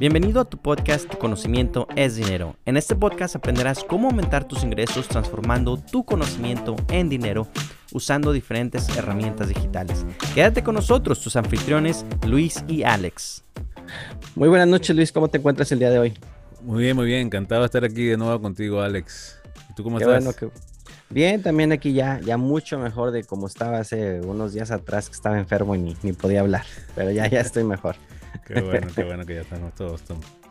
Bienvenido a tu podcast Conocimiento es Dinero. En este podcast aprenderás cómo aumentar tus ingresos transformando tu conocimiento en dinero usando diferentes herramientas digitales. Quédate con nosotros, tus anfitriones Luis y Alex. Muy buenas noches Luis, ¿cómo te encuentras el día de hoy? Muy bien, muy bien, encantado de estar aquí de nuevo contigo Alex. ¿Y tú cómo estás? Bien, también aquí ya, ya mucho mejor de como estaba hace unos días atrás que estaba enfermo y ni, ni podía hablar, pero ya, ya estoy mejor. Qué bueno, qué bueno que ya estamos todos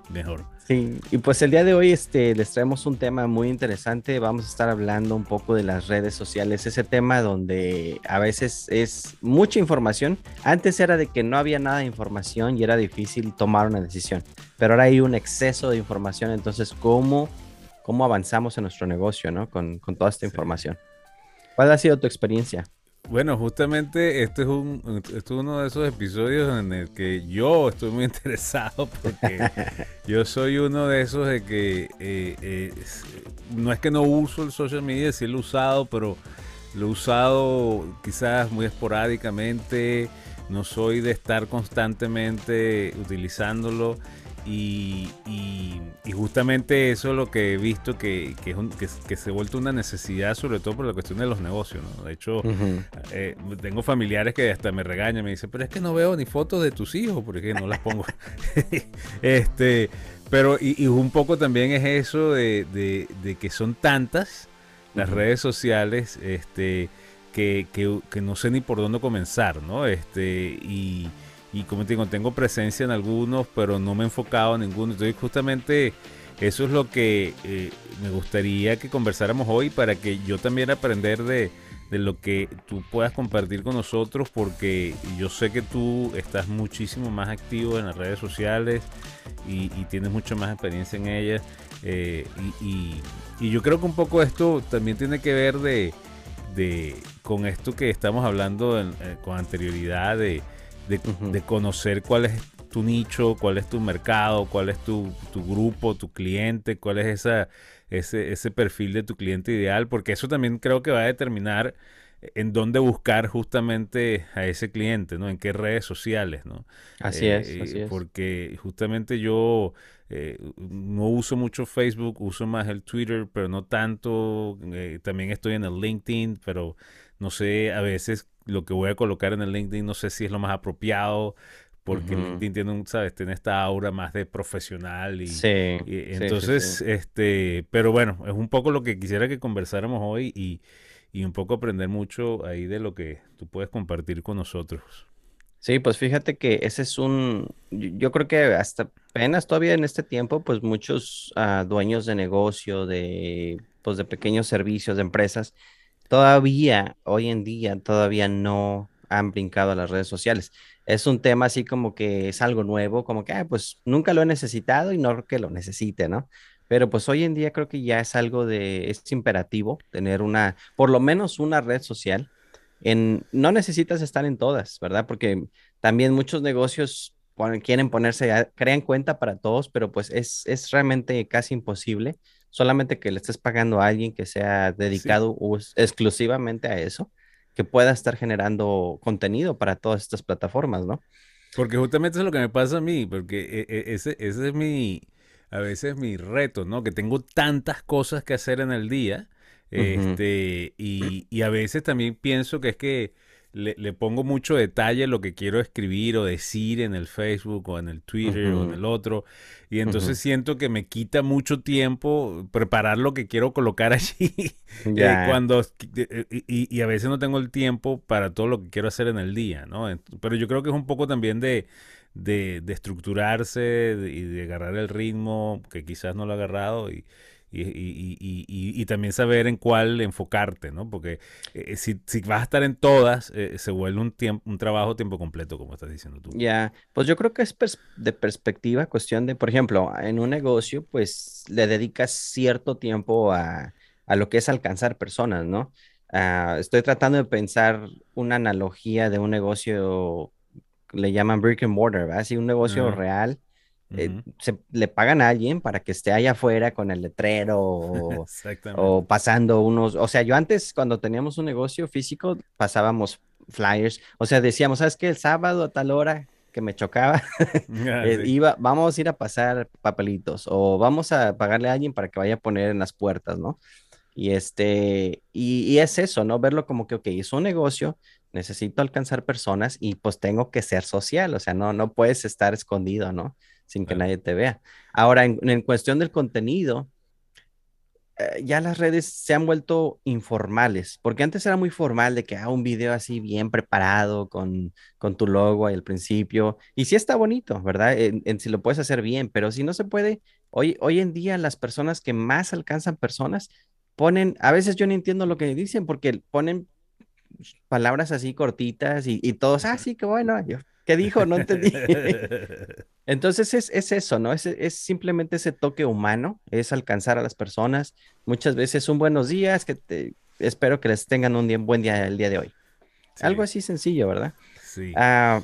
mejor. Sí, y pues el día de hoy este, les traemos un tema muy interesante. Vamos a estar hablando un poco de las redes sociales, ese tema donde a veces es mucha información. Antes era de que no había nada de información y era difícil tomar una decisión, pero ahora hay un exceso de información. Entonces, ¿cómo, cómo avanzamos en nuestro negocio ¿no? con, con toda esta información? ¿Cuál ha sido tu experiencia? Bueno, justamente este es, un, este es uno de esos episodios en el que yo estoy muy interesado porque yo soy uno de esos de que eh, eh, no es que no uso el social media, sí lo he usado, pero lo he usado quizás muy esporádicamente, no soy de estar constantemente utilizándolo. Y, justamente eso es lo que he visto que, que, se ha vuelto una necesidad, sobre todo por la cuestión de los negocios. De hecho, eh, tengo familiares que hasta me regañan, me dicen, pero es que no veo ni fotos de tus hijos, porque no las pongo. este, pero, y, un poco también es eso de, que son tantas las redes sociales este, que, no sé ni por dónde comenzar, ¿no? Este, y y como te digo, tengo presencia en algunos, pero no me he enfocado en ninguno. Entonces justamente eso es lo que eh, me gustaría que conversáramos hoy para que yo también aprender de, lo que tú puedas compartir con nosotros, porque yo sé que tú estás muchísimo más activo en las redes sociales y, tienes mucho más experiencia en ellas. Eh, y, yo creo que un poco esto también tiene que ver de, con esto que estamos hablando eh, con anterioridad de de, conocer cuál es tu nicho, cuál es tu mercado, cuál es tu, grupo, tu cliente, cuál es esa, ese, ese perfil de tu cliente ideal, porque eso también creo que va a determinar en dónde buscar justamente a ese cliente, ¿no? En qué redes sociales, ¿no? Así es, eh, así es. Porque justamente yo eh, no uso mucho Facebook, uso más el Twitter, pero no tanto. Eh, también estoy en el LinkedIn, pero no sé, a veces lo que voy a colocar en el LinkedIn no sé si es lo más apropiado porque LinkedIn tiene un, sabes, tiene esta aura más de profesional y, sí, entonces, este, pero bueno, es un poco lo que quisiera que conversáramos hoy y, y un poco aprender mucho ahí de lo que tú puedes compartir con nosotros. Sí, pues fíjate que ese es un, yo creo que hasta apenas todavía en este tiempo, pues muchos ah, dueños de negocio, de, pues de pequeños servicios, de empresas, todavía, hoy en día, todavía no han brincado a las redes sociales. Es un tema así como que es algo nuevo, como que, ah, pues nunca lo he necesitado y no que lo necesite, ¿no? Pero pues hoy en día creo que ya es algo de, es imperativo tener una, por lo menos una red social. En, no necesitas estar en todas, ¿verdad? Porque también muchos negocios quieren ponerse, crean cuenta para todos, pero pues es, es realmente casi imposible solamente que le estés pagando a alguien que sea dedicado exclusivamente a eso, que pueda estar generando contenido para todas estas plataformas, ¿no? Porque justamente es lo que me pasa a mí, porque e, e, ese, ese es mi, a veces mi reto, ¿no? Que tengo tantas cosas que hacer en el día, este, y, y a veces también pienso que es que le, pongo mucho detalle lo que quiero escribir o decir en el Facebook o en el Twitter o en el otro. Y entonces siento que me quita mucho tiempo preparar lo que quiero colocar allí. Eh, cuando, eh, y, a veces no tengo el tiempo para todo lo que quiero hacer en el día, ¿no? Pero yo creo que es un poco también de, de, de estructurarse y de agarrar el ritmo, que quizás no lo he agarrado. Y, y, y, y, y, también saber en cuál enfocarte, ¿no? Porque eh, si, si, vas a estar en todas, eh, se vuelve un, tiempo, un trabajo tiempo completo, como estás diciendo tú. Ya, pues yo creo que es de perspectiva, cuestión de, por ejemplo, en un negocio, pues le dedicas cierto tiempo a, a lo que es alcanzar personas, ¿no? Ah, estoy tratando de pensar una analogía de un negocio, le llaman brick and mortar, ¿verdad? Así un negocio real eh, se, le pagan a alguien para que esté allá afuera con el letrero o, pasando unos, o sea, yo antes cuando teníamos un negocio físico pasábamos flyers. O sea, decíamos, ¿sabes qué? El sábado a tal hora que me chocaba, Ah, eh, sí, iba, vamos a ir a pasar papelitos o vamos a pagarle a alguien para que vaya a poner en las puertas, ¿no? Y este, y, y es eso, ¿no? Verlo como que, ok, es un negocio, necesito alcanzar personas y pues tengo que ser social, o sea, no, no puedes estar escondido, ¿no? Sin que nadie te vea. Ahora, en, en cuestión del contenido, eh, ya las redes se han vuelto informales, porque antes era muy formal de que haga un video así bien preparado con, con tu logo ahí al principio, y sí está bonito, ¿verdad? En, en si lo puedes hacer bien, pero si no se puede, hoy, hoy en día las personas que más alcanzan personas ponen, a veces yo no entiendo lo que dicen, porque ponen palabras así cortitas y, y todos, ah, sí, qué bueno, yo, ¿qué dijo? No entendí. Entonces es, es eso, ¿no? Es, es simplemente ese toque humano, es alcanzar a las personas. Muchas veces un buenos días, que te, espero que les tengan un día- buen día el día de hoy. Algo Sí, así sencillo, ¿verdad? sí. Ah,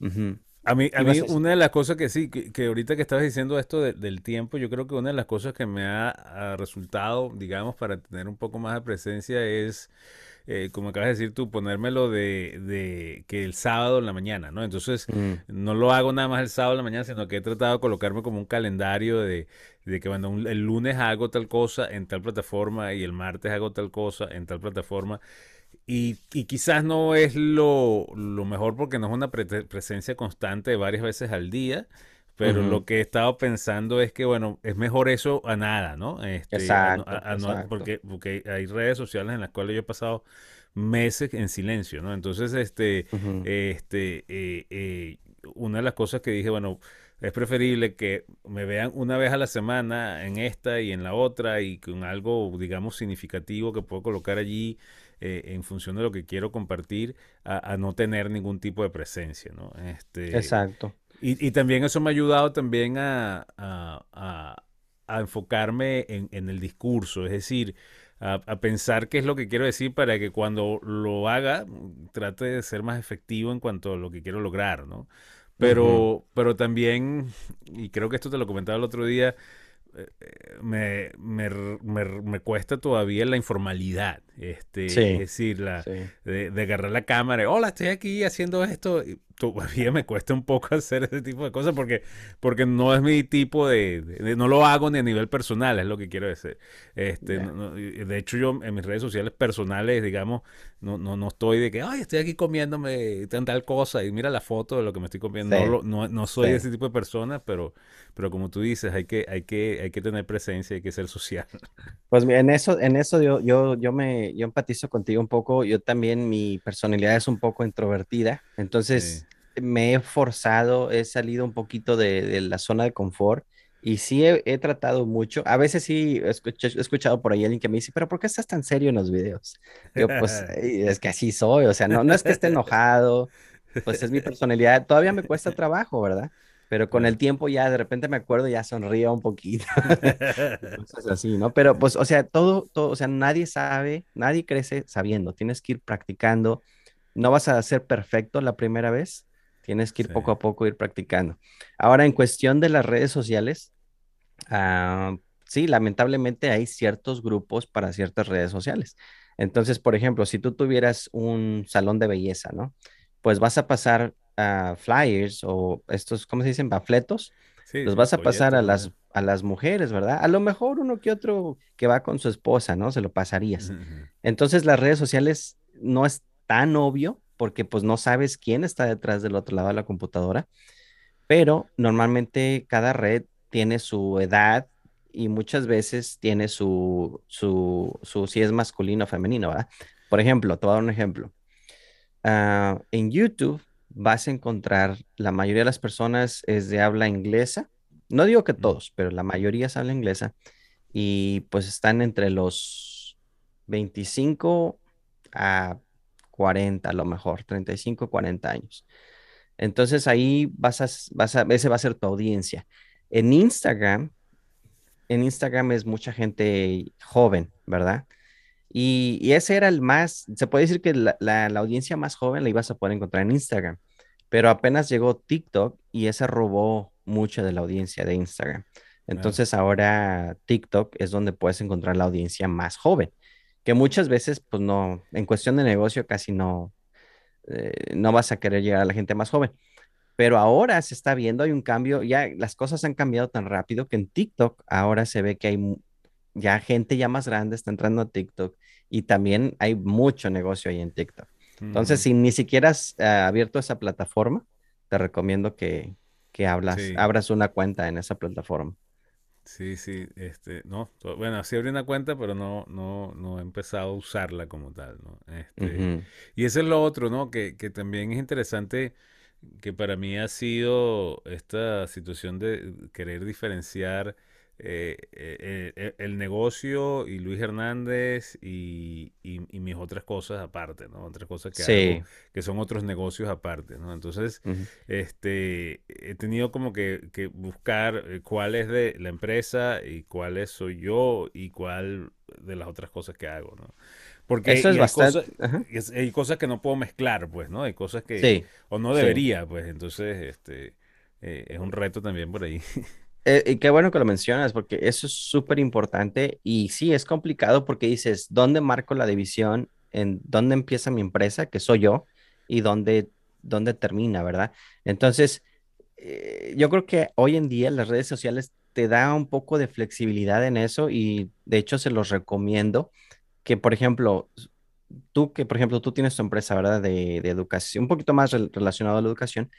ujú. A mí, a mí a decir- una de las cosas que sí, que, que ahorita que estabas diciendo esto de- del tiempo, yo creo que una de las cosas que me ha, ha resultado, digamos, para tener un poco más de presencia es, eh, como acabas de decir tú, ponérmelo de, de que el sábado en la mañana, ¿no? Entonces, Mm, no lo hago nada más el sábado en la mañana, sino que he tratado de colocarme como un calendario de, de que cuando un- el lunes hago tal cosa en tal plataforma y el martes hago tal cosa en tal plataforma. Y, y quizás no es lo, lo mejor porque no es una pre- presencia constante de varias veces al día, pero lo que he estado pensando es que, bueno, es mejor eso a nada, ¿no? Este, Exacto, a- a no- exacto. porque, porque hay redes sociales en las cuales yo he pasado meses en silencio, ¿no? Entonces, este, este, eh, eh, una de las cosas que dije, bueno, es preferible que me vean una vez a la semana en esta y en la otra y con algo, digamos, significativo que puedo colocar allí eh, en función de lo que quiero compartir, a, a no tener ningún tipo de presencia, ¿no? Este, Exacto. Y, y también eso me ha ayudado también a, a- a- a enfocarme en, en el discurso, es decir, a, pensar qué es lo que quiero decir para que cuando lo haga mm, trate de ser más efectivo en cuanto a lo que quiero lograr, ¿no? Pero, pero también, y creo que esto te lo comentaba el otro día, me, me, me, me cuesta todavía la informalidad, este, es decir, la, sí. de, de agarrar la cámara, hola, estoy aquí haciendo esto, y todavía me cuesta un poco hacer ese tipo de cosas porque, porque no es mi tipo de, no lo hago ni a nivel personal, es lo que quiero decir. Este, no- no, de hecho yo en mis redes sociales personales, digamos, no, no, no estoy de que, ay, estoy aquí comiéndome tan tal cosa y mira la foto de lo que me estoy comiendo. No, Sí, lo- no, no soy sí. ese tipo de persona, pero, pero como tú dices, hay que, hay que, hay que tener presencia, hay que ser social. Pues en eso, en eso yo, yo, yo me, yo empatizo contigo un poco. Yo también, mi personalidad es un poco introvertida. Sí. Entonces, me he forzado, he salido un poquito de, de la zona de confort y sí he, he tratado mucho. A veces sí he escuch- he escuchado por ahí alguien que me dice, pero ¿por qué estás tan serio en los videos? Yo, pues, "Ay, es que así soy. O sea, no, no es que esté enojado, pues es mi personalidad. Todavía me cuesta trabajo, ¿verdad? Pero con el tiempo ya de repente me acuerdo ya sonrío un poquito. cosas así, ¿no? Pero pues, o sea, todo, todo, o sea, nadie sabe, nadie crece sabiendo, tienes que ir practicando, no vas a ser perfecto la primera vez, tienes que ir Sí, poco a poco ir practicando. Ahora, en cuestión de las redes sociales, ah, sí, lamentablemente hay ciertos grupos para ciertas redes sociales. Entonces, por ejemplo, si tú tuvieras un salón de belleza, ¿no? Pues vas a pasar a flyers o estos, ¿cómo se dicen? Panfletos sí, los vas a pasar a las, a las mujeres, ¿verdad? A lo mejor uno que otro que va con su esposa, ¿no? Se lo pasarías. Entonces las redes sociales no es tan obvio porque pues no sabes quién está detrás del otro lado de la computadora, pero normalmente cada red tiene su edad y muchas veces tiene su, su, su si es masculino o femenino, ¿verdad? Por ejemplo, te voy a dar un ejemplo. Ah, en YouTube vas a encontrar, la mayoría de las personas es de habla inglesa. No digo que todos, pero la mayoría es habla inglesa y pues están entre los 25 a 40 a lo mejor, 35, 40 años. Entonces ahí vas a, vas a, ese va a ser tu audiencia. En Instagram, en Instagram es mucha gente joven, ¿verdad? Y, y ese era el más, se puede decir que la, la, la audiencia más joven la ibas a poder encontrar en Instagram, pero apenas llegó TikTok y ese robó mucha de la audiencia de Instagram. Entonces ahora TikTok es donde puedes encontrar la audiencia más joven, que muchas veces, pues no, en cuestión de negocio casi no, eh, no vas a querer llegar a la gente más joven. Pero ahora se está viendo, hay un cambio, ya las cosas han cambiado tan rápido que en TikTok ahora se ve que hay ya gente ya más grande está entrando a TikTok y también hay mucho negocio ahí en TikTok. Entonces, si ni siquiera has eh, abierto esa plataforma, te recomiendo que, que hablas, abras una cuenta en esa plataforma. Sí, sí, este, no, bueno, sí abrí una cuenta, pero no, no, no he empezado a usarla como tal, ¿no? Este, Y eso es lo otro, ¿no? Que, que también es interesante, que para mí ha sido esta situación de querer diferenciar eh, eh, eh, el negocio y Luis Hernández y, mis otras cosas aparte, ¿no? Otras cosas que hago, que son otros negocios aparte, ¿no? Entonces, este, he tenido como que, buscar cuál es de la empresa y cuál soy yo y cuál de las otras cosas que hago, ¿no? Porque Eso es hay, bastante... cosas, hay cosas que no puedo mezclar, pues, ¿no? Hay cosas que... O no debería, pues, entonces, este, es un reto también por ahí. Eh, y qué bueno que lo mencionas, porque eso es súper importante y sí, es complicado porque dices, ¿dónde marco la división? ¿En dónde empieza mi empresa, que soy yo, y dónde, dónde termina, verdad? Entonces, eh, yo creo que hoy en día las redes sociales te da un poco de flexibilidad en eso y de hecho se los recomiendo que, por ejemplo, tú que, por ejemplo, tú tienes tu empresa, ¿verdad? De, de educación, un poquito más relacionado a la educación,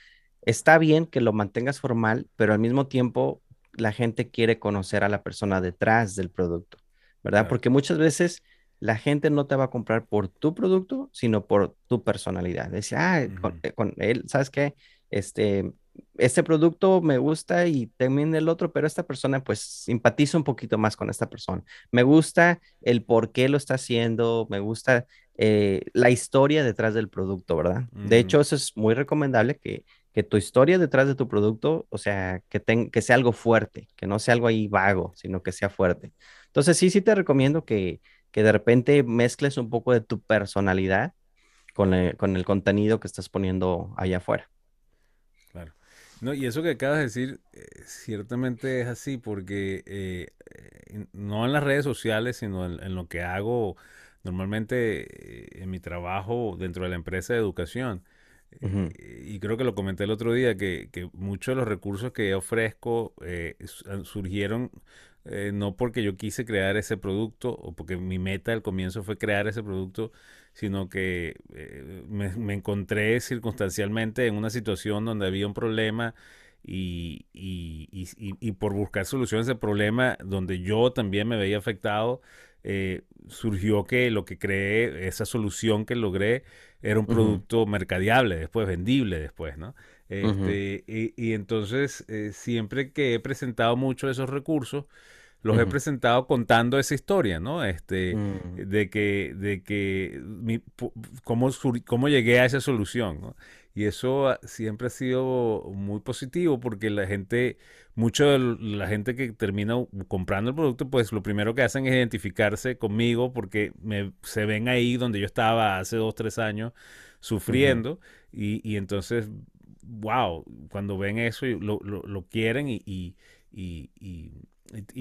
está bien que lo mantengas formal, pero al mismo tiempo la gente quiere conocer a la persona detrás del producto, ¿verdad? Porque muchas veces la gente no te va a comprar por tu producto, sino por tu personalidad. Dice, ah, eh, con, él, ¿sabes qué? Este, este producto me gusta y también el otro, pero esta persona pues simpatiza un poquito más con esta persona. Me gusta el por qué lo está haciendo, me gusta eh, la historia detrás del producto, ¿verdad? De hecho, eso es muy recomendable que que tu historia detrás de tu producto, o sea, que, que sea algo fuerte, que no sea algo ahí vago, sino que sea fuerte. Entonces, sí, sí te recomiendo que, que de repente mezcles un poco de tu personalidad con, con el contenido que estás poniendo allá afuera. No, y eso que acabas de decir, eh, ciertamente es así, porque eh, eh, no en las redes sociales, sino en, lo que hago normalmente en mi trabajo dentro de la empresa de educación. Y creo que lo comenté el otro día, que, que muchos de los recursos que ofrezco eh, surgieron eh, no porque yo quise crear ese producto o porque mi meta al comienzo fue crear ese producto, sino que eh, me, encontré circunstancialmente en una situación donde había un problema y, y, y, y por buscar soluciones a ese problema donde yo también me veía afectado, surgió que lo que creé, esa solución que logré, era un producto mercadiable después, vendible después, ¿no? Este, y, entonces, eh, siempre que he presentado muchos de esos recursos, los he presentado contando esa historia, ¿no? Este, mm. de que, de que, cómo, cómo llegué a esa solución, ¿no? Y eso siempre ha sido muy positivo porque la gente, mucho de la gente que termina comprando el producto, pues lo primero que hacen es identificarse conmigo porque me, se ven ahí donde yo estaba hace dos, tres años sufriendo y, y, entonces, wow, cuando ven eso lo, lo, lo quieren y, y, y,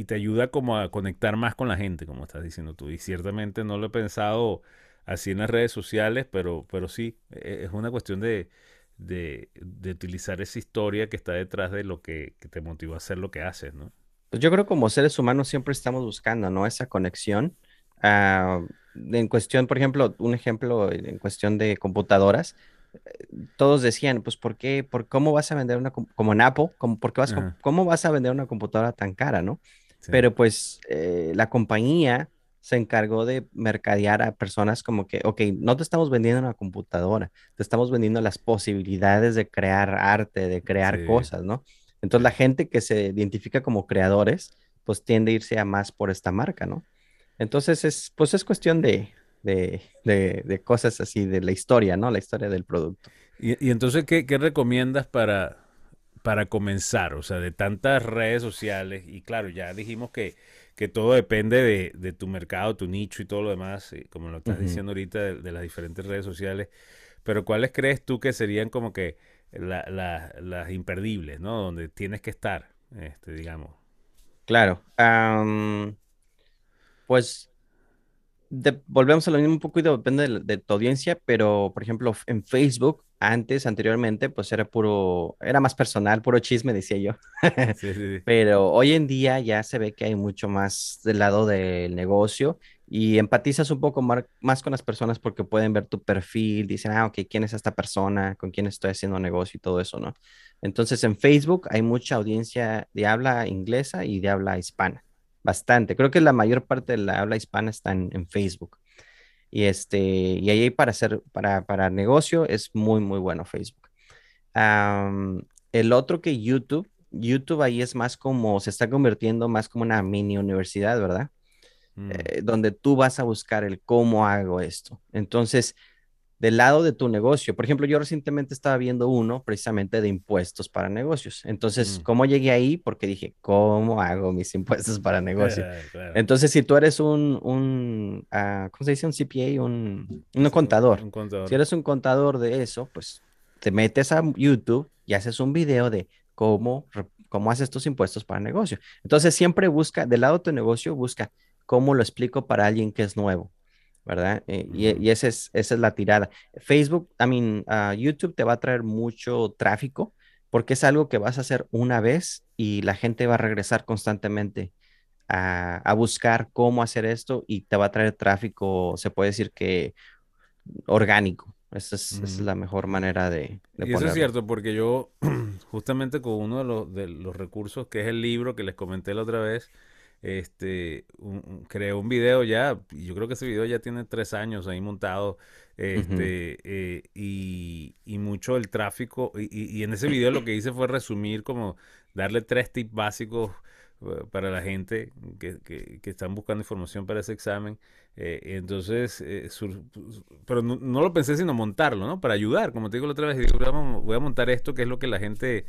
te ayuda como a conectar más con la gente, como estás diciendo tú. Y ciertamente no lo he pensado así en las redes sociales, pero, pero sí, e, es una cuestión de, de, utilizar esa historia que está detrás de lo que, te motivó a hacer lo que haces, ¿no? Pues yo creo que como seres humanos siempre estamos buscando, ¿no? Esa conexión. Ah, en cuestión, por ejemplo, un ejemplo en cuestión de computadoras, todos decían, pues, ¿por qué? ¿Por cómo vas a vender una, como en Apple, como, ¿por vas, ¿cómo vas a vender una computadora tan cara, no? Pero pues eh, la compañía se encargó de mercadear a personas como que, ok, no te estamos vendiendo una computadora, te estamos vendiendo las posibilidades de crear arte, de crear cosas, ¿no? Entonces la gente que se identifica como creadores, pues tiende a irse a más por esta marca, ¿no? Entonces es, pues es cuestión de, de, de, cosas así, de la historia, ¿no? La historia del producto. Y, entonces, ¿qué, ¿qué, recomiendas para, para comenzar? O sea, de tantas redes sociales, y claro, ya dijimos que que todo depende de, tu mercado, tu nicho y todo lo demás, eh, como lo estás diciendo ahorita, de, las diferentes redes sociales. Pero ¿cuáles crees tú que serían como que las imperdibles, ¿no? Donde tienes que estar, este, digamos. Claro. pues volvemos a lo mismo un poco y depende de, tu audiencia, pero por ejemplo en Facebook, antes, anteriormente, pues era puro, era más personal, puro chisme, decía yo. Sí, sí, sí. Pero hoy en día ya se ve que hay mucho más del lado del negocio y empatizas un poco más, más, con las personas porque pueden ver tu perfil, dicen, ah, ok, ¿quién es esta persona? ¿Con quién estoy haciendo negocio y todo eso, no? Entonces en Facebook hay mucha audiencia de habla inglesa y de habla hispana bastante. Creo que la mayor parte de la habla hispana está en, Facebook. Y, este, y ahí para hacer, para, para negocio es muy, muy bueno Facebook. el otro que YouTube, YouTube ahí es más como, se está convirtiendo más como una mini universidad, ¿verdad? Mm. Eh, donde tú vas a buscar el cómo hago esto. Entonces, del lado de tu negocio. Por ejemplo, yo recientemente estaba viendo uno precisamente de impuestos para negocios. Entonces, mm. ¿cómo llegué ahí? Porque dije, ¿cómo hago mis impuestos para negocios? Entonces, si tú eres un, un uh, ¿cómo se dice? Un CPA, un, un, contador. un, contador. Si eres un contador de eso, pues te metes a YouTube y haces un video de cómo, cómo haces tus impuestos para negocio. Entonces, siempre busca, del lado de tu negocio, busca cómo lo explico para alguien que es nuevo. ¿Verdad? Eh, y, esa, es, esa es la tirada. Facebook, I mean, ah, YouTube te va a traer mucho tráfico porque es algo que vas a hacer una vez y la gente va a regresar constantemente a, buscar cómo hacer esto y te va a traer tráfico, se puede decir que orgánico. Esa es, la mejor manera de, de y eso es cierto, porque yo justamente con uno de los, de los recursos que es el libro que les comenté la otra vez, este, un, creó un video ya, y yo creo que ese video ya tiene tres años ahí montado, este, eh, y, y, mucho el tráfico, y, y, en ese video lo que hice fue resumir como darle tres tips básicos eh, para la gente que, que, que están buscando información para ese examen. Eh, entonces, pero no, lo pensé sino montarlo, ¿no? Para ayudar, como te digo la otra vez, digo, voy a montar esto que es lo que la gente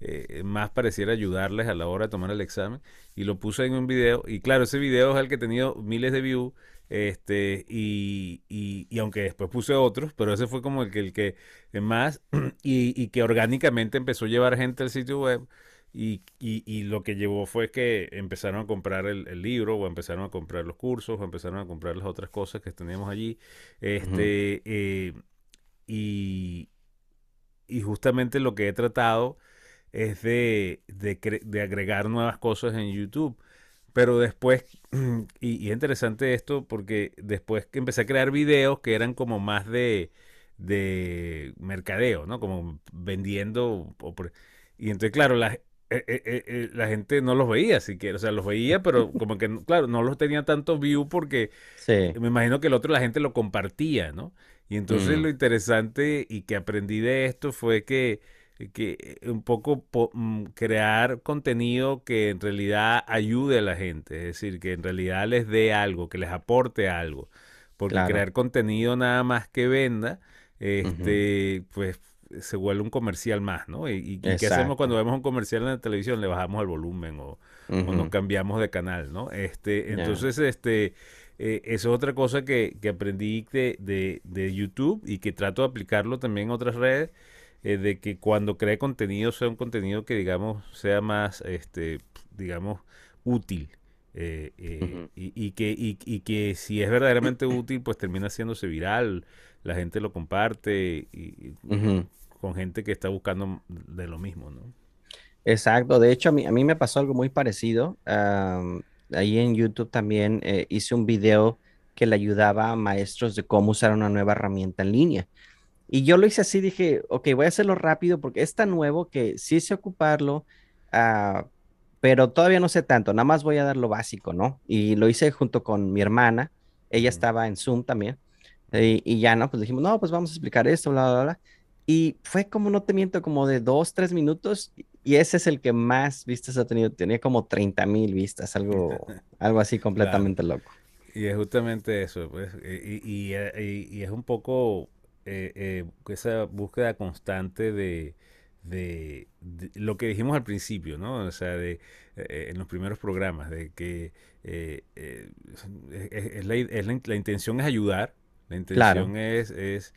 eh, más pareciera ayudarles a la hora de tomar el examen. Y lo puse en un video. Y claro, ese video es el que ha tenido miles de views. Este, y, y, aunque después puse otros, pero ese fue como el que, el que más, y, y que orgánicamente empezó a llevar gente al sitio web. Y, y, lo que llevó fue que empezaron a comprar el, libro, o empezaron a comprar los cursos, o empezaron a comprar las otras cosas que teníamos allí. Este, eh, y, y justamente lo que he tratado es de, de, agregar nuevas cosas en YouTube. Pero después, y, es interesante esto porque después que empecé a crear videos que eran como más de, de mercadeo, ¿no? Como vendiendo. y entonces, claro, la, eh, eh, eh, la gente no los veía siquiera, o sea, los veía, pero como que, claro, no los tenía tanto view porque me imagino que el otro la gente lo compartía, ¿no? Y entonces mm. lo interesante y que aprendí de esto fue que que eh, un poco mm, crear contenido que en realidad ayude a la gente, es decir, que en realidad les dé algo, que les aporte algo. Porque crear contenido nada más que venda, este, pues se vuelve un comercial más, ¿no? ¿Y, qué hacemos cuando vemos un comercial en la televisión? Le bajamos el volumen o, nos cambiamos de canal, ¿no? Este, entonces, este, eh, eso es otra cosa que, que aprendí de, de, de, YouTube y que trato de aplicarlo también en otras redes eh, de que cuando cree contenido sea un contenido que digamos sea más, este, digamos, útil. Eh, eh, y, que, y, que si es verdaderamente útil, pues termina haciéndose viral, la gente lo comparte y, con gente que está buscando de lo mismo, ¿no? Exacto, de hecho a mí, a mí me pasó algo muy parecido. ahí en YouTube también hice un video que le ayudaba a maestros de cómo usar una nueva herramienta en línea. Y yo lo hice así, dije, ok, voy a hacerlo rápido porque es tan nuevo que sí sé ocuparlo, ah, pero todavía no sé tanto, nada más voy a dar lo básico, ¿no? Y lo hice junto con mi hermana, ella estaba en Zoom también, y, ya, ¿no? Pues dijimos, no, pues vamos a explicar esto, bla, bla, bla. Y fue como, no te miento, como de dos, tres minutos, y ese es el que más vistas ha tenido, tenía como 30 mil vistas, algo, algo así completamente loco. Y es justamente eso, pues, y, y es un poco eh, eh, esa búsqueda constante de, de, lo que dijimos al principio, ¿no? O sea, de, eh, en los primeros programas, de que es, la, es la, intención es ayudar, la intención es, es,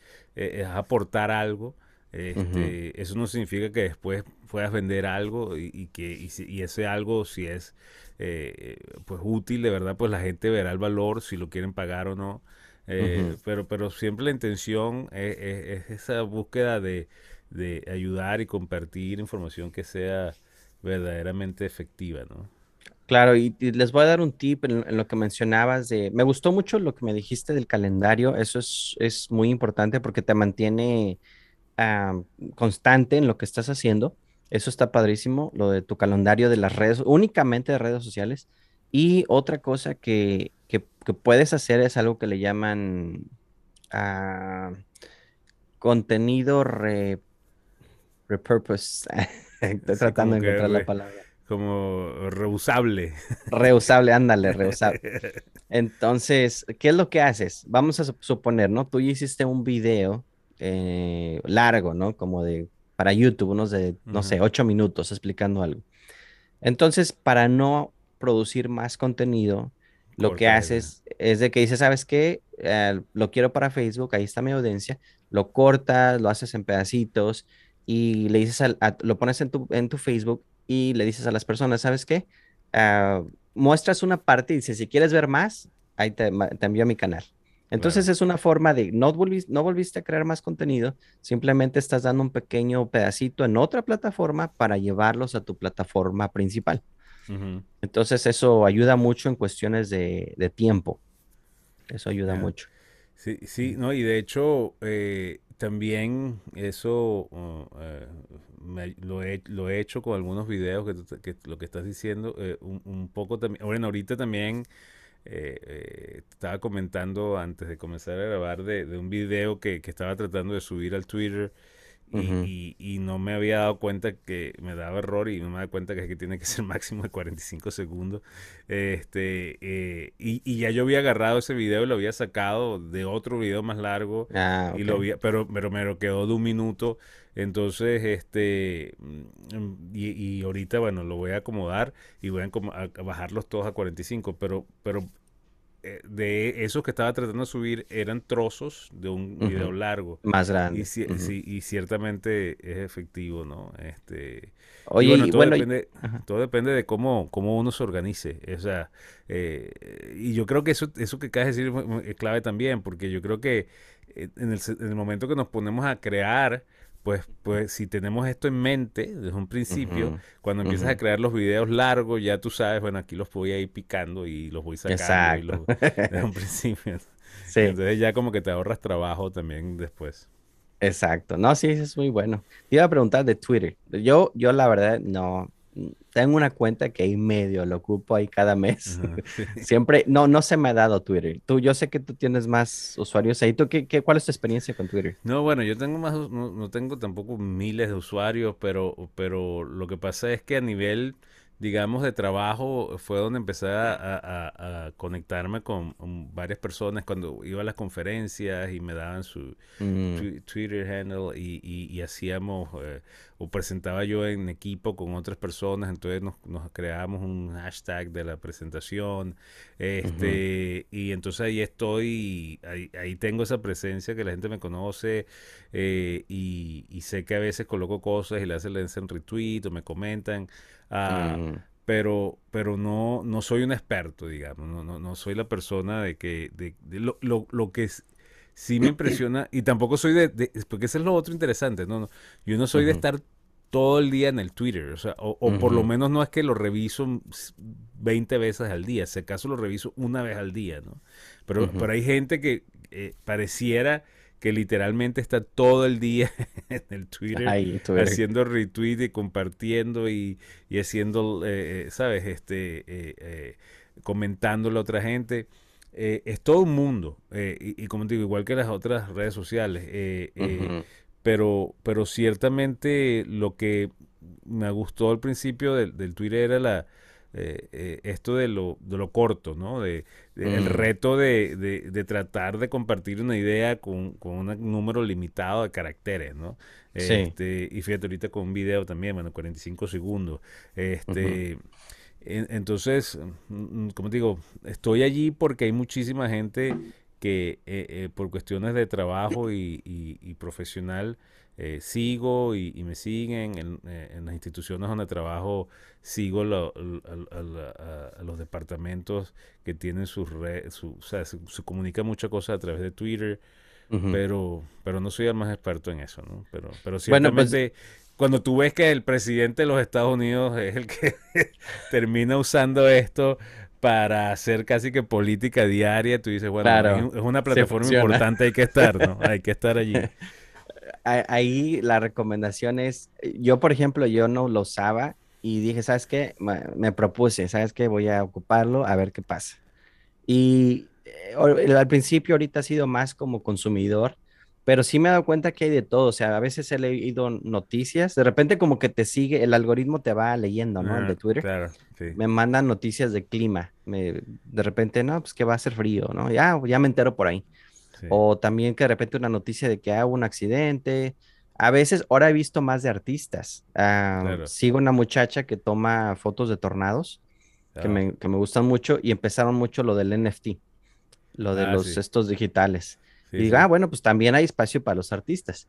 aportar algo, Este, Eso no significa que después puedas vender algo y, que y, ese algo si es eh, pues útil de verdad pues la gente verá el valor si lo quieren pagar o no eh, pero pero siempre la intención es, esa búsqueda de, de, ayudar y compartir información que sea verdaderamente efectiva no Claro, y, les voy a dar un tip en, lo que mencionabas de, me gustó mucho lo que me dijiste del calendario, eso es, es muy importante porque te mantiene ah, constante en lo que estás haciendo, eso está padrísimo, lo de tu calendario de las redes, únicamente de redes sociales. Y otra cosa que, que, puedes hacer es algo que le llaman ah, contenido re, repurpose. Estoy tratando de encontrar la palabra como reusable. Reusable, ándale, reusable. Entonces, ¿qué es lo que haces? Vamos a suponer, ¿no? Tú hiciste un video eh, largo, ¿no? Como de, para YouTube, unos de, no sé, ocho minutos explicando algo. Entonces, para no producir más contenido, lo que haces es de que dices, ¿sabes qué? Eh, lo quiero para Facebook, ahí está mi audiencia, lo cortas, lo haces en pedacitos y le dices, lo pones en tu, en tu Facebook y le dices a las personas, ¿sabes qué? Ah, muestras una parte y dices, si quieres ver más, ahí te, envío a mi canal. Entonces es una forma de, no volviste, no volviste a crear más contenido, simplemente estás dando un pequeño pedacito en otra plataforma para llevarlos a tu plataforma principal. Entonces eso ayuda mucho en cuestiones de, tiempo. Eso ayuda mucho. Sí, sí, no, y de hecho, eh, también eso uh, eh, lo, he, lo, he, hecho con algunos videos que, lo que estás diciendo, eh, un, poco también, bueno, ahorita también eh, estaba comentando antes de comenzar a grabar de, un video que, que, estaba tratando de subir al Twitter y, no me había dado cuenta que me daba error y no me daba cuenta que, que tiene que ser máximo de 45 segundos. Este, eh, y, ya yo había agarrado ese video y lo había sacado de otro video más largo. Ah, y lo había, pero, pero me lo quedó de un minuto. Entonces, este, mm, y, ahorita, bueno, lo voy a acomodar y voy a, a bajarlos todos a 45, pero, pero de esos que estaba tratando de subir eran trozos de un video largo. Más grande. Y, y ciertamente es efectivo, ¿no? Este, Oye, bueno, todo, depende, todo depende de cómo, cómo uno se organice. O sea, eh, y yo creo que eso, eso que acabas de decir es clave también, porque yo creo que eh, en el, en el momento que nos ponemos a crear pues, pues si tenemos esto en mente desde un principio, cuando empiezas a crear los videos largos, ya tú sabes, bueno, aquí los voy a ir picando y los voy sacando desde un principio. Entonces ya como que te ahorras trabajo también después. Exacto. No, sí, eso es muy bueno. Te iba a preguntar de Twitter. Yo, yo la verdad, no, tengo una cuenta que ahí medio lo ocupo ahí cada mes. Siempre, no, no se me ha dado Twitter. Tú, yo sé que tú tienes más usuarios ahí. ¿Tú qué, qué cuál es tu experiencia con Twitter? No, bueno, yo tengo más, no, no tengo tampoco miles de usuarios, pero, pero lo que pasa es que a nivel digamos, de trabajo fue donde empecé a, conectarme con, varias personas cuando iba a las conferencias y me daban su mm. Twitter handle y, hacíamos eh, o presentaba yo en equipo con otras personas, entonces nos, creábamos un hashtag de la presentación este y entonces ahí estoy, ahí, ahí, tengo esa presencia que la gente me conoce eh, y, sé que a veces coloco cosas y le hacen, le hacen retweet o me comentan. Ah, mm. Pero, pero no, no soy un experto, digamos, no, no, no soy la persona de que, de, lo, lo, lo, que sí me impresiona, y tampoco soy de, porque eso es lo otro interesante, no, no yo no soy de estar todo el día en el Twitter, o sea, o, por lo menos no es que lo reviso 20 veces al día, si acaso lo reviso una vez al día, ¿no? Pero, pero hay gente que eh, pareciera que literalmente está todo el día en el Twitter haciendo retweet y compartiendo y, haciendo, eh, eh, ¿sabes? Este, eh, comentándole a otra gente. es todo un mundo. Y, como digo, igual que las otras redes sociales. pero, pero ciertamente lo que me gustó al principio del, del Twitter era la, eh, eh, esto de lo, de lo corto, ¿no? De, El reto de, de, tratar de compartir una idea con, con, un número limitado de caracteres, ¿no? Este, y fíjate ahorita con un video también, bueno, 45 segundos. Este, entonces, mm, mm, como digo, estoy allí porque hay muchísima gente que eh, por cuestiones de trabajo y, y, profesional eh, sigo y, me siguen. Eh, en, las instituciones donde trabajo sigo a, los departamentos que tienen sus redes, o sea, se, comunica mucha cosa a través de Twitter, pero, pero no soy el más experto en eso, ¿no? Pero, pero pues ciertamente... cuando tú ves que el presidente de los Estados Unidos es el que termina usando esto para hacer casi que política diaria, tú dices, bueno, es una plataforma importante, hay que estar, ¿no? Hay que estar allí. ahí la recomendación es, yo por ejemplo, yo no lo usaba y dije, ¿sabes qué? Me propuse, ¿sabes qué? Voy a ocuparlo a ver qué pasa. Y eh, al principio ahorita ha sido más como consumidor, pero sí me he dado cuenta que hay de todo, o sea, a veces he leído noticias, de repente como que te sigue, el algoritmo te va leyendo, ¿no? el de Twitter. Claro, sí. Me mandan noticias de clima, me, de repente, no, pues que va a ser frío, ¿no? Ya, ya me entero por ahí. O también que de repente una noticia de que hubo un accidente. A veces, ahora he visto más de artistas. Ah, sigo una muchacha que toma fotos de tornados, que, me, que, me, gustan mucho, y empezaron mucho lo del NFT, lo de ah, los estos digitales. Y digo, ah, bueno, pues también hay espacio para los artistas.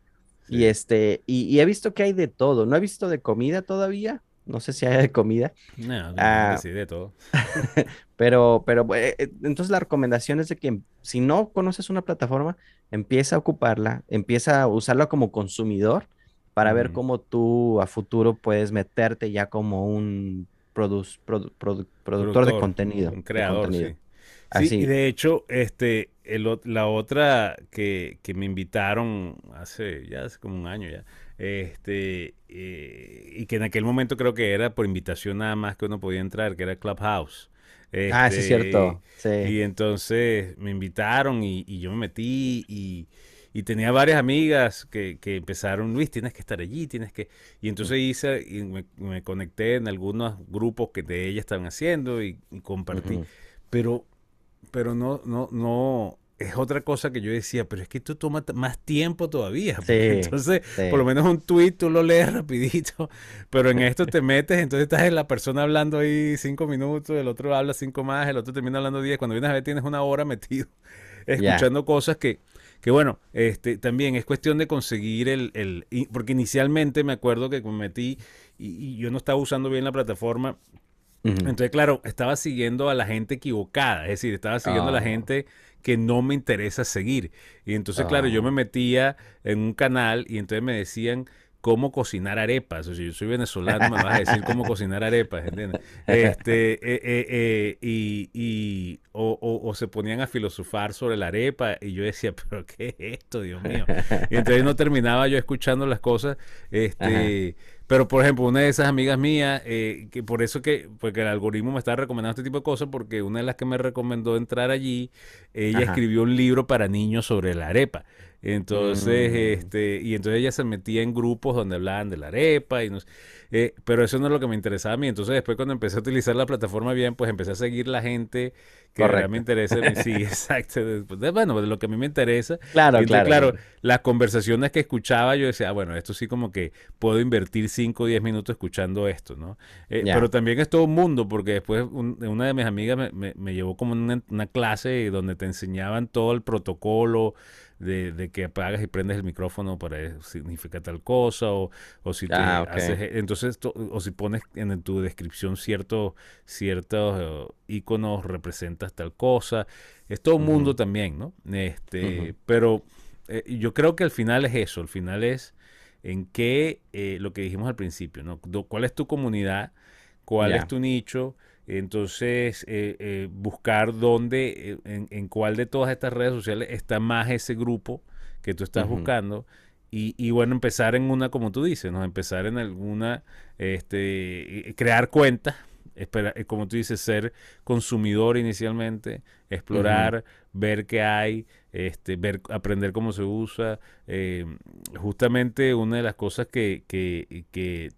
Y este, y, he visto que hay de todo. No he visto de comida todavía, no sé si hay de comida. No, ah, sí, de todo. pero, pero eh, eh, entonces la recomendación es de que si no conoces una plataforma, empieza a ocuparla, empieza a usarla como consumidor para ver cómo tú a futuro puedes meterte ya como un productor de contenido. Un creador, sí. Así. y de hecho, este, la otra que, que me invitaron hace ya hace como un año ya, este, eh, y que en aquel momento creo que era por invitación nada más que uno podía entrar, que era Clubhouse. ah, sí, es cierto. Este, y entonces me invitaron y, yo me metí y, tenía varias amigas que, empezaron, Luis, tienes que estar allí, tienes que... Y entonces hice, y me, conecté en algunos grupos que de ellas estaban haciendo y, compartí. Pero, pero no, no, no, es otra cosa que yo decía, pero es que esto toma más tiempo todavía. entonces, por lo menos un tweet tú lo lees rapidito, pero en esto te metes, entonces estás en la persona hablando ahí cinco minutos, el otro habla cinco más, el otro termina hablando diez. Cuando vienes a ver tienes una hora metido escuchando cosas que, que bueno, este, también es cuestión de conseguir el, el porque inicialmente me acuerdo que me metí y, yo no estaba usando bien la plataforma. Entonces, claro, estaba siguiendo a la gente equivocada, es decir, estaba siguiendo a la ah. gente que no me interesa seguir. Y entonces, claro, yo me ah. metía en un canal y entonces me decían cómo cocinar arepas. O sea, yo soy venezolano, me vas a decir cómo cocinar arepas, ¿entiendes? Este, eh, eh, eh, y, y o, o, se ponían a filosofar sobre la arepa y yo decía, pero ¿qué es esto, Dios mío? Y entonces no terminaba yo escuchando las cosas. Este, pero, por ejemplo, una de esas amigas mías, eh, que por eso que, porque el algoritmo me está recomendando este tipo de cosas, porque una de las que me recomendó entrar allí, ella escribió un libro para niños sobre la arepa. Entonces, mm. este, y entonces ella se metía en grupos donde hablaban de la arepa y no eh, pero eso no es lo que me interesaba a mí. Entonces, después cuando empecé a utilizar la plataforma bien, pues empecé a seguir la gente que me interesa. Sí, exacto. bueno, de lo que a mí me interesa. Claro, claro. Claro, las conversaciones que escuchaba, yo decía, ah, bueno, esto sí como que puedo invertir 5 o 10 minutos escuchando esto, ¿no? Eh, pero también es todo un mundo, porque después una de mis amigas me, me, llevó como una, una clase donde te enseñaban todo el protocolo de, de, que apagas y prendes el micrófono para significar tal cosa o, o si te ah, haces e, entonces o si pones en tu descripción ciertos ciertos uh, iconos representas tal cosa. Es todo un mundo también no este pero eh, yo creo que al final es eso al final es en qué eh, lo que dijimos al principio no cuál es tu comunidad cuál es tu nicho entonces, eh, eh, buscar dónde, eh, en, cuál de todas estas redes sociales está más ese grupo que tú estás buscando. Y, y, bueno, empezar en una, como tú dices, ¿no? Empezar en alguna, este, crear cuentas eh, como tú dices, ser consumidor inicialmente, explorar, ver qué hay, este, ver, aprender cómo se usa. Eh, justamente una de las cosas que, que, que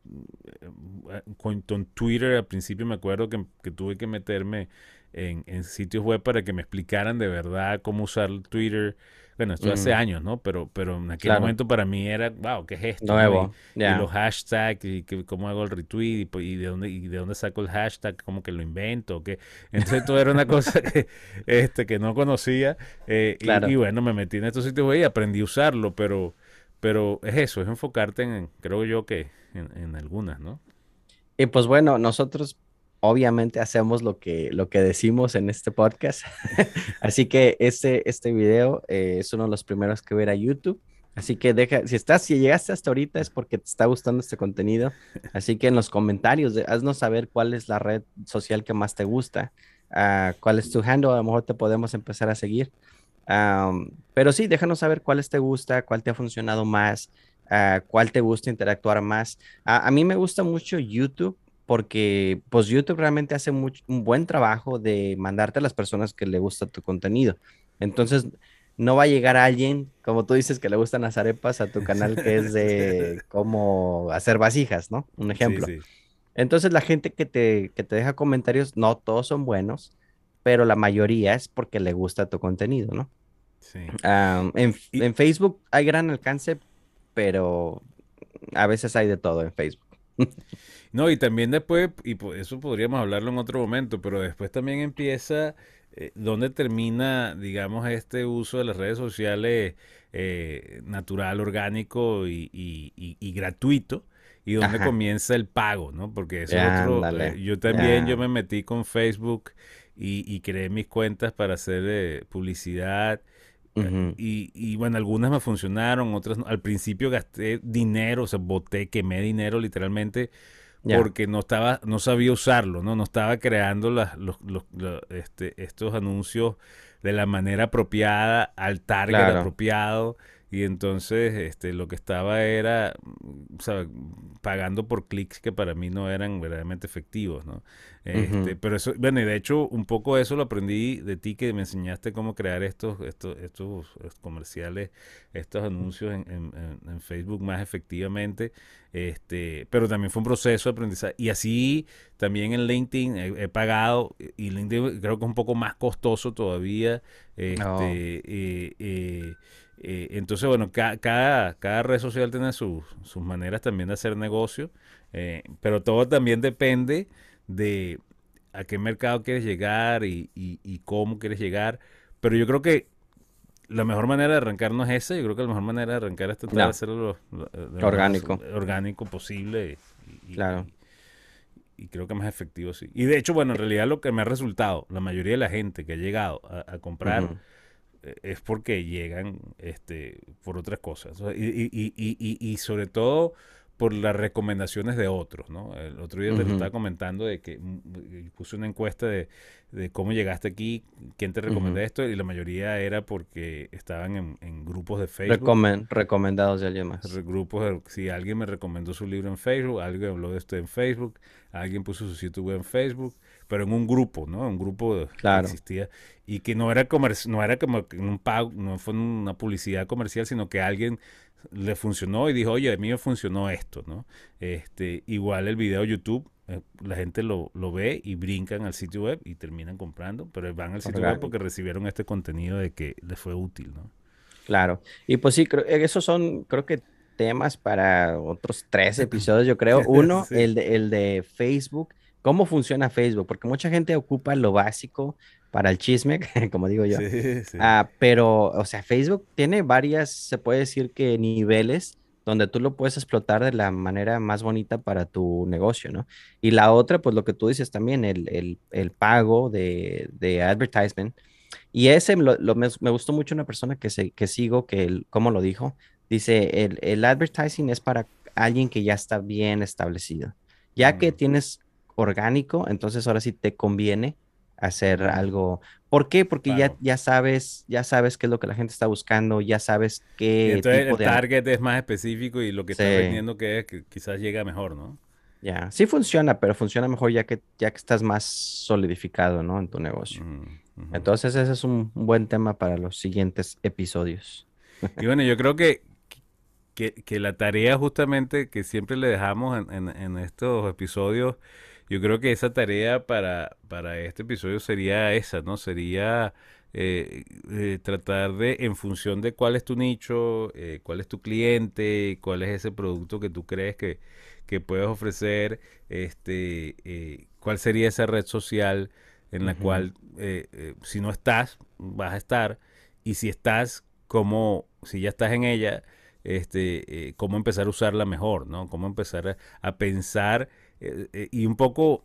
eh, con, Twitter al principio me acuerdo que, que tuve que meterme en, en, sitios web para que me explicaran de verdad cómo usar Twitter. Bueno, esto hace años, ¿no? Pero, pero en aquel momento para mí era, wow, ¿qué es esto? Nuevo. Y, los hashtags, y que, cómo hago el retweet, y, de dónde, y de dónde saco el hashtag, cómo que lo invento, que Entonces todo era una cosa que, este, que no conocía. Eh, y, bueno, me metí en estos sitios y aprendí a usarlo, pero pero es eso, es enfocarte en, creo yo que en, algunas, ¿no? Y pues bueno, nosotros obviamente hacemos lo que, lo que decimos en este podcast. Así que este, este video eh, es uno de los primeros que ver a YouTube. Así que deja, si estás, si llegaste hasta ahorita es porque te está gustando este contenido. Así que en los comentarios, haznos saber cuál es la red social que más te gusta, uh, cuál es tu handle, a lo mejor te podemos empezar a seguir. Pero sí, déjanos saber cuáles te gusta, cuál te ha funcionado más, uh, cuál te gusta interactuar más. A mí me gusta mucho YouTube porque pues YouTube realmente hace un buen trabajo de mandarte a las personas que le gusta tu contenido. Entonces, no va a llegar alguien, como tú dices, que le gustan las arepas a tu canal que es de cómo hacer vasijas, ¿no? Un ejemplo. Entonces la gente que te, que te deja comentarios, no todos son buenos, pero la mayoría es porque le gusta tu contenido, ¿no? Sí. en, en, Facebook hay gran alcance, pero a veces hay de todo en Facebook. no, y también después, y eso podríamos hablarlo en otro momento, pero después también empieza eh, ¿dónde termina, digamos, este uso de las redes sociales eh, natural, orgánico y, gratuito? Y dónde comienza el pago, ¿no? Porque eso otro. Eh, yo también, yo me metí con Facebook y, creé mis cuentas para hacer publicidad. Y, bueno, algunas me funcionaron, otras no. Al principio gasté dinero, o sea, boté, quemé dinero literalmente porque no estaba, no sabía usarlo, ¿no? No estaba creando las, los, los, este, estos anuncios de la manera apropiada, al target apropiado. Y entonces este, lo que estaba era pagando por clics que para mí no eran verdaderamente efectivos, ¿no? Este, pero eso, bueno, y de hecho un poco eso lo aprendí de ti que me enseñaste cómo crear estos, estos, estos, comerciales, estos anuncios en, en, Facebook más efectivamente. Este, pero también fue un proceso de aprendizaje. Y así también en LinkedIn he, pagado, y LinkedIn creo que es un poco más costoso todavía. Este, oh. eh, eh, eh, entonces, bueno, cada, cada red social tiene sus maneras también de hacer negocio, eh, pero todo también depende de a qué mercado quieres llegar y, cómo quieres llegar. Pero yo creo que la mejor manera de arrancar no es esa, yo creo que la mejor manera de arrancar es tratar de hacerlo lo, orgánico. orgánico posible. Y, claro. Y, creo que más efectivo, sí. Y de hecho, bueno, en realidad lo que me ha resultado, la mayoría de la gente que ha llegado a, comprar es porque llegan este, por otras cosas. Y, y, y, y, sobre todo por las recomendaciones de otros, ¿no? El otro día te estaba comentando de que mm, puse una encuesta de, de, cómo llegaste aquí, quién te recomendó esto, y la mayoría era porque estaban en, grupos de Facebook. recomendados de alguien más. Grupos, si alguien me recomendó su libro en Facebook, alguien habló de esto en Facebook, alguien puso su sitio web en Facebook, pero en un grupo, ¿no? Un grupo que existía y que no era no era como un pago, no fue una publicidad comercial, sino que alguien le funcionó y dijo, oye, a mí me funcionó esto, ¿no? Este, igual el video YouTube, eh, la gente lo, lo, ve y brincan al sitio web y terminan comprando, pero van al sitio web porque recibieron este contenido de que les fue útil, ¿no? Claro, y pues sí, creo, esos son, creo que temas para otros tres episodios, yo creo. Uno, el, de, el de Facebook, cómo funciona Facebook, porque mucha gente ocupa lo básico para el chisme, como digo yo. Ah, pero, o sea, Facebook tiene varias, se puede decir que niveles donde tú lo puedes explotar de la manera más bonita para tu negocio, ¿no? Y la otra, pues lo que tú dices también, el, el, pago de, de, advertisement. Y ese lo, me, gustó mucho una persona que, se, que sigo, que, el, como lo dijo, dice, el, el advertising es para alguien que ya está bien establecido. Ya que mm. tienes orgánico, entonces ahora sí te conviene hacer algo. ¿Por qué? Porque ya, ya sabes, ya sabes qué es lo que la gente está buscando, ya sabes qué. entonces el target es más específico y lo que está vendiendo que es que quizás llega mejor, ¿no? Ya, sí funciona, pero funciona mejor ya que ya que estás más solidificado, ¿no? En tu negocio. Entonces ese es un, buen tema para los siguientes episodios. Y bueno, yo creo que, que, la tarea justamente que siempre le dejamos en, en estos episodios yo creo que esa tarea para, para este episodio sería esa, ¿no? Sería eh, eh, tratar de, en función de cuál es tu nicho, eh, cuál es tu cliente, cuál es ese producto que tú crees que, puedes ofrecer, este, cuál sería esa red social en la cual, si no estás, vas a estar, y si estás, como, si ya estás en ella, este, cómo empezar a usarla mejor, ¿no? Cómo empezar a, pensar eh, eh, y un poco,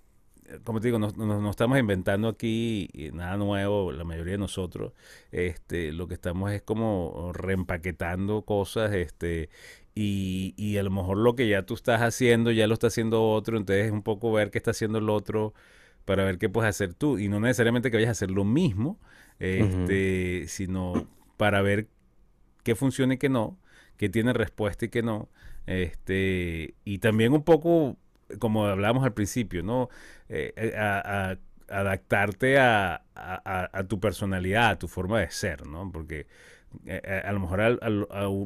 como te digo, no, no, estamos inventando aquí nada nuevo, la mayoría de nosotros, este, lo que estamos es como reempaquetando cosas, este, y, y a lo mejor lo que ya tú estás haciendo, ya lo está haciendo otro, entonces es un poco ver qué está haciendo el otro para ver qué puedes hacer tú, y no necesariamente que vayas a hacer lo mismo, este, sino para ver qué funciona y qué no, qué tiene respuesta y qué no. Este, y también un poco, como hablábamos al principio, ¿no? Eh, eh, a, adaptarte a, a, tu personalidad, a tu forma de ser, ¿no? Porque eh, a, lo mejor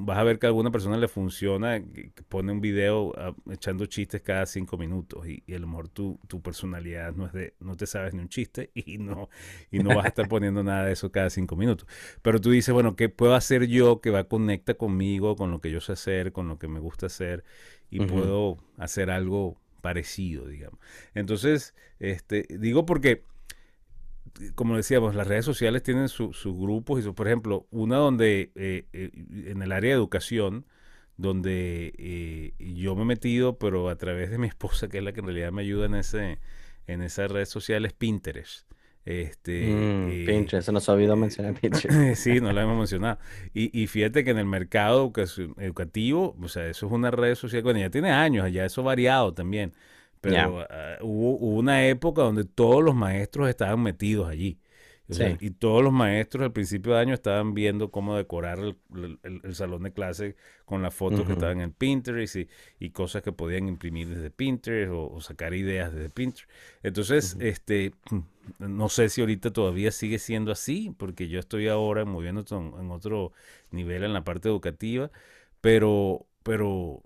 vas a ver que a alguna persona le funciona, que pone un video echando chistes cada cinco minutos y, a lo mejor tu, tu, personalidad no es de, no te sabes ni un chiste y no, y no vas a estar poniendo nada de eso cada cinco minutos. Pero tú dices, bueno, ¿qué puedo hacer yo que va a conecta conmigo, con lo que yo sé hacer, con lo que me gusta hacer y puedo hacer algo parecido, digamos? Entonces, este, digo porque como decíamos, las redes sociales tienen sus grupos y su, por ejemplo, una donde eh, eh, en el área de educación, donde eh, yo me he metido, pero a través de mi esposa, que es la que en realidad me ayuda en ese en esa red social, es Pinterest. Este, mm, Pinterest, se nos ha olvidado mencionar Pinterest. sí, no lo hemos mencionado. Y, y, fíjate que en el mercado educativo, o sea, eso es una red social, bueno, ya tiene años, ya eso ha variado también. Pero ah, hubo, una época donde todos los maestros estaban metidos allí. Y todos los maestros al principio de año estaban viendo cómo decorar el, salón de clase con las fotos que estaban en Pinterest y, cosas que podían imprimir desde Pinterest o, sacar ideas desde Pinterest. Entonces, este, no sé si ahorita todavía sigue siendo así, porque yo estoy ahora moviéndome en otro nivel en la parte educativa, pero, pero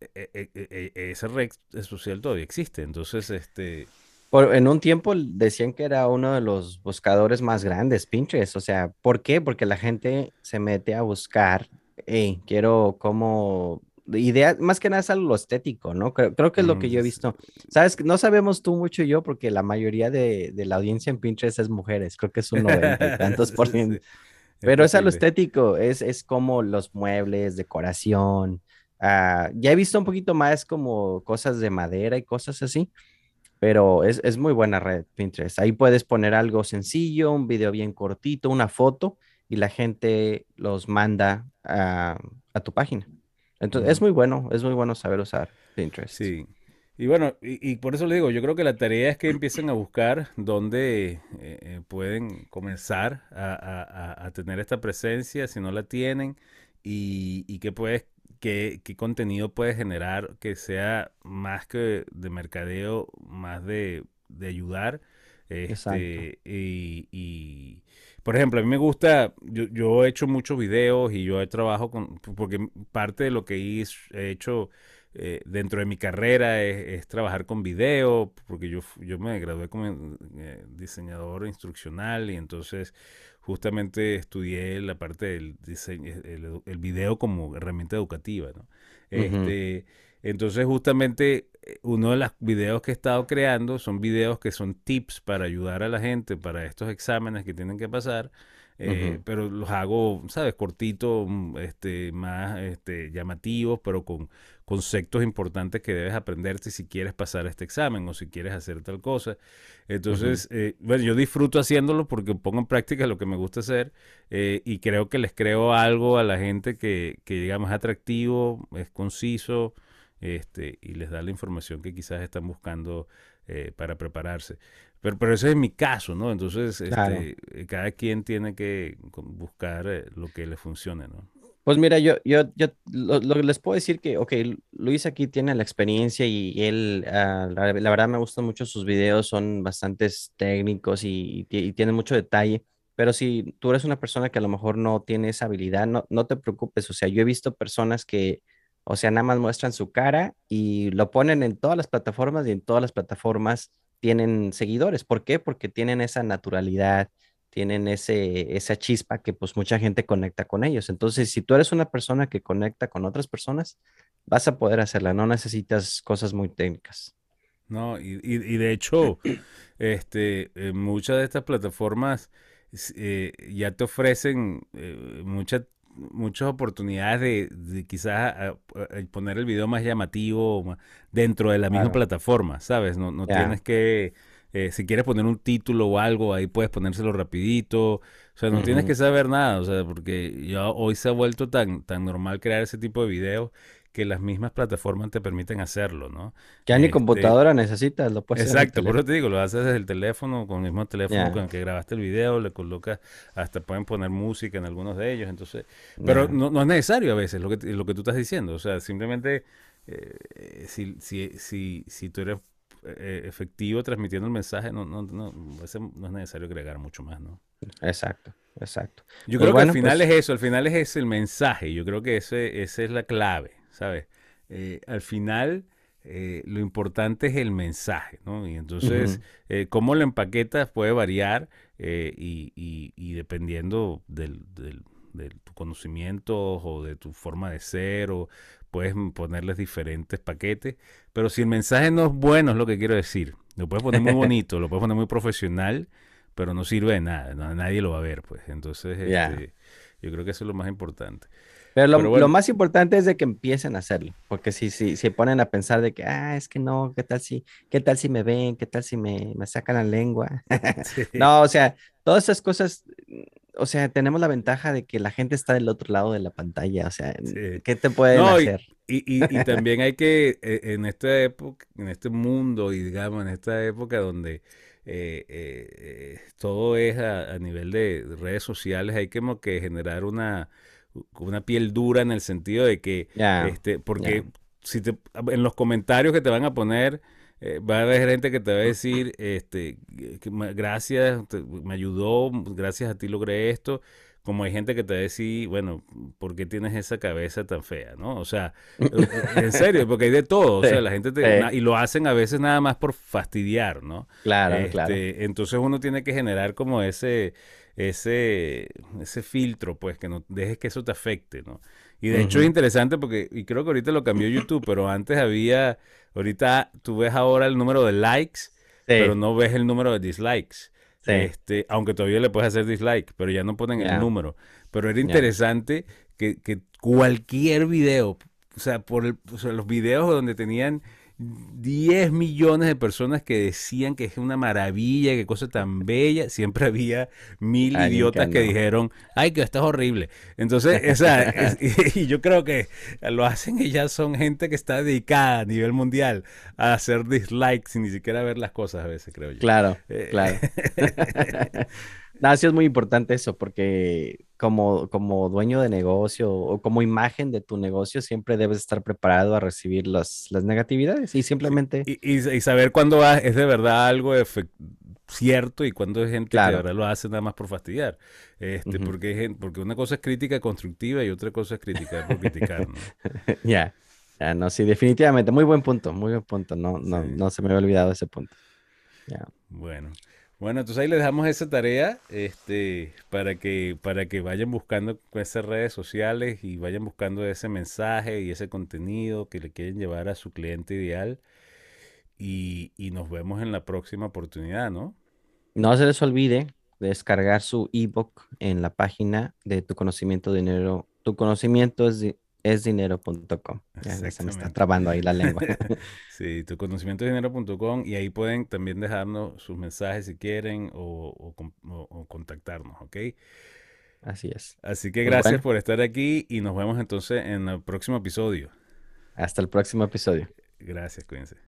e, e, e, esa red social todavía existe. Entonces, este... en un tiempo decían que era uno de los buscadores más grandes, Pinterest. O sea, ¿por qué? Porque la gente se mete a buscar, hey, quiero como idea, más que nada es algo lo estético, ¿no? Creo, que es lo que yo he mm, visto. Sabes, no sabemos tú mucho yo porque la mayoría de, la audiencia en Pinterest es mujeres, creo que es un noventa y tantos por ciento. Pero es a lo estético, es, es como los muebles, decoración, Ah, ya he visto un poquito más como cosas de madera y cosas así, pero es, muy buena red Pinterest. Ahí puedes poner algo sencillo, un video bien cortito, una foto y la gente los manda a, tu página. Entonces, es muy bueno, es muy bueno saber usar Pinterest. Sí. Y bueno, y, por eso le digo, yo creo que la tarea es que empiecen a buscar dónde eh, eh, pueden comenzar a, tener esta presencia, si no la tienen, y, y que puedes qué, contenido puedes generar que sea más que de mercadeo, más de, ayudar. Este, y, por ejemplo, a mí me gusta, yo, he hecho muchos videos y yo he trabajado con, porque parte de lo que he hecho eh, dentro de mi carrera es, trabajar con video, porque yo, yo me gradué como eh, diseñador instruccional y entonces justamente estudié la parte del diseño, el, video como herramienta educativa, ¿no? Este, entonces justamente eh, uno de los videos que he estado creando son videos que son tips para ayudar a la gente para estos exámenes que tienen que pasar. Eh, pero los hago, ¿sabes? Cortitos, mm, este, más este, llamativos, pero con conceptos importantes que debes aprenderte si quieres pasar este examen o si quieres hacer tal cosa. Entonces, eh, bueno, yo disfruto haciéndolo porque pongo en práctica lo que me gusta hacer eh, y creo que les creo algo a la gente que, que digamos, es atractivo, es conciso este, y les da la información que quizás están buscando eh, para prepararse. Pero, pero ese es mi caso, ¿no? Entonces, este, cada quien tiene que buscar lo que le funcione, ¿no? Pues mira, yo, yo, yo les puedo decir que, ok, Luis aquí tiene la experiencia y él, ah, la, verdad me gustan mucho sus videos, son bastante técnicos y, tienen mucho detalle, pero si tú eres una persona que a lo mejor no tiene esa habilidad, no, no te preocupes, o sea, yo he visto personas que, o sea, nada más muestran su cara y lo ponen en todas las plataformas y en todas las plataformas tienen seguidores. ¿Por qué? Porque tienen esa naturalidad, tienen ese, esa chispa que pues mucha gente conecta con ellos. Entonces, si tú eres una persona que conecta con otras personas, vas a poder hacerla, no necesitas cosas muy técnicas. No, y, y, de hecho, este, muchas de estas plataformas eh, ya te ofrecen eh, mucha muchas oportunidades de, de quizás a- poner el video más llamativo ma- dentro de la misma Claro. plataforma, ¿sabes? No, no tienes que, eh, si quieres poner un título o algo, ahí puedes ponérselo rapidito. O sea, no tienes que saber nada, o sea, porque ya hoy se ha vuelto tan, tan normal crear ese tipo de videos que las mismas plataformas te permiten hacerlo, ¿no? Ya ni Este, computadora necesitas, lo puedes hacer Exacto, por eso te digo, lo haces desde el teléfono, con el mismo teléfono con el que grabaste el video, le colocas, hasta pueden poner música en algunos de ellos, entonces, pero no, no es necesario a veces lo que, lo que tú estás diciendo, o sea, simplemente eh, si, si, si, si tú eres eh, efectivo transmitiendo el mensaje, no, no, no, no es necesario agregar mucho más, ¿no? Exacto, exacto. Yo Pues creo bueno, que al final pues- es eso, al final es ese el mensaje, yo creo que ese, esa es la clave, ¿sabes? Eh, al final eh, lo importante es el mensaje, ¿no? Y entonces, eh, cómo lo empaquetas puede variar eh, y, y- y dependiendo del, del- de tu conocimiento o de tu forma de ser, o puedes ponerles diferentes paquetes, pero si el mensaje no es bueno, es lo que quiero decir. Lo puedes poner muy bonito, lo puedes poner muy profesional, pero no sirve de nada, no- nadie lo va a ver, pues. Entonces, este, yo creo que eso es lo más importante. Pero lo, Pero bueno. lo más importante es de que empiecen a hacerlo, porque si, si, si ponen a pensar de que, ah, es que no, ¿qué tal si, qué tal si me ven? ¿Qué tal si me, me sacan la lengua? Sí. No, o sea, todas esas cosas, o sea, tenemos la ventaja de que la gente está del otro lado de la pantalla, o sea, Sí. ¿qué te pueden No, hacer? Y, y- y también hay que, eh, en esta época, en este mundo y digamos en esta época donde eh, eh, eh, todo es a, a nivel de redes sociales, hay como que generar una, una piel dura en el sentido de que, este, porque si te, en los comentarios que te van a poner, eh, va a haber gente que te va a decir, este, que gracias, te- me ayudó, gracias a ti logré esto. Como hay gente que te va a decir, bueno, ¿por qué tienes esa cabeza tan fea? ¿No? O sea, eh, eh, en serio, porque hay de todo. O sea, Sí, la gente te, sí. na- y lo hacen a veces nada más por fastidiar, ¿no? Claro, claro. Este, entonces uno tiene que generar como ese, ese, ese filtro, pues, que no dejes que eso te afecte, ¿no? Y de hecho es interesante porque, y creo que ahorita lo cambió YouTube, pero antes había, ahorita tú ves ahora el número de likes, pero no ves el número de dislikes. sí, Este, aunque todavía le puedes hacer dislike, pero ya no ponen el número. Pero era interesante que, que cualquier video, o sea, por el- o sea, los videos donde tenían 10 millones de personas que decían que es una maravilla, que cosa tan bella, siempre había mil idiotas que no. dijeron, ay, que esto es horrible. Entonces, o sea, es- y, yo creo que lo hacen y ya son gente que está dedicada a nivel mundial a hacer dislikes sin ni siquiera ver las cosas a veces, creo yo. claro, Eh, claro. No, sí es muy importante eso, porque como, como dueño de negocio o como imagen de tu negocio, siempre debes estar preparado a recibir las, las negatividades y simplemente, Y, y- y saber cuándo es de verdad algo cierto y cuándo es gente que de Claro. verdad lo hace nada más por fastidiar. Este, Ujú. porque, hay gen- porque una cosa es crítica constructiva y otra cosa es criticar por criticar, ¿no? ya, ya, no, sí, definitivamente, muy buen punto, muy buen punto, no, no, Sí. no se me había olvidado ese punto. Ya. Bueno. Bueno, entonces ahí les dejamos esa tarea este, para que, para que vayan buscando esas redes sociales y vayan buscando ese mensaje y ese contenido que le quieren llevar a su cliente ideal. Y, y nos vemos en la próxima oportunidad, ¿no? No se les olvide descargar su ebook en la página de tu conocimiento dinero, tu conocimiento es, di- es dinero.com. Ya, se me está trabando ahí la lengua. Sí, tu conocimiento dinero.com y ahí pueden también dejarnos sus mensajes si quieren o, o con- o- o contactarnos, ¿ok? Así es. Así que Pues gracias bueno. por estar aquí y nos vemos entonces en el próximo episodio. Hasta el próximo episodio. Gracias, cuídense.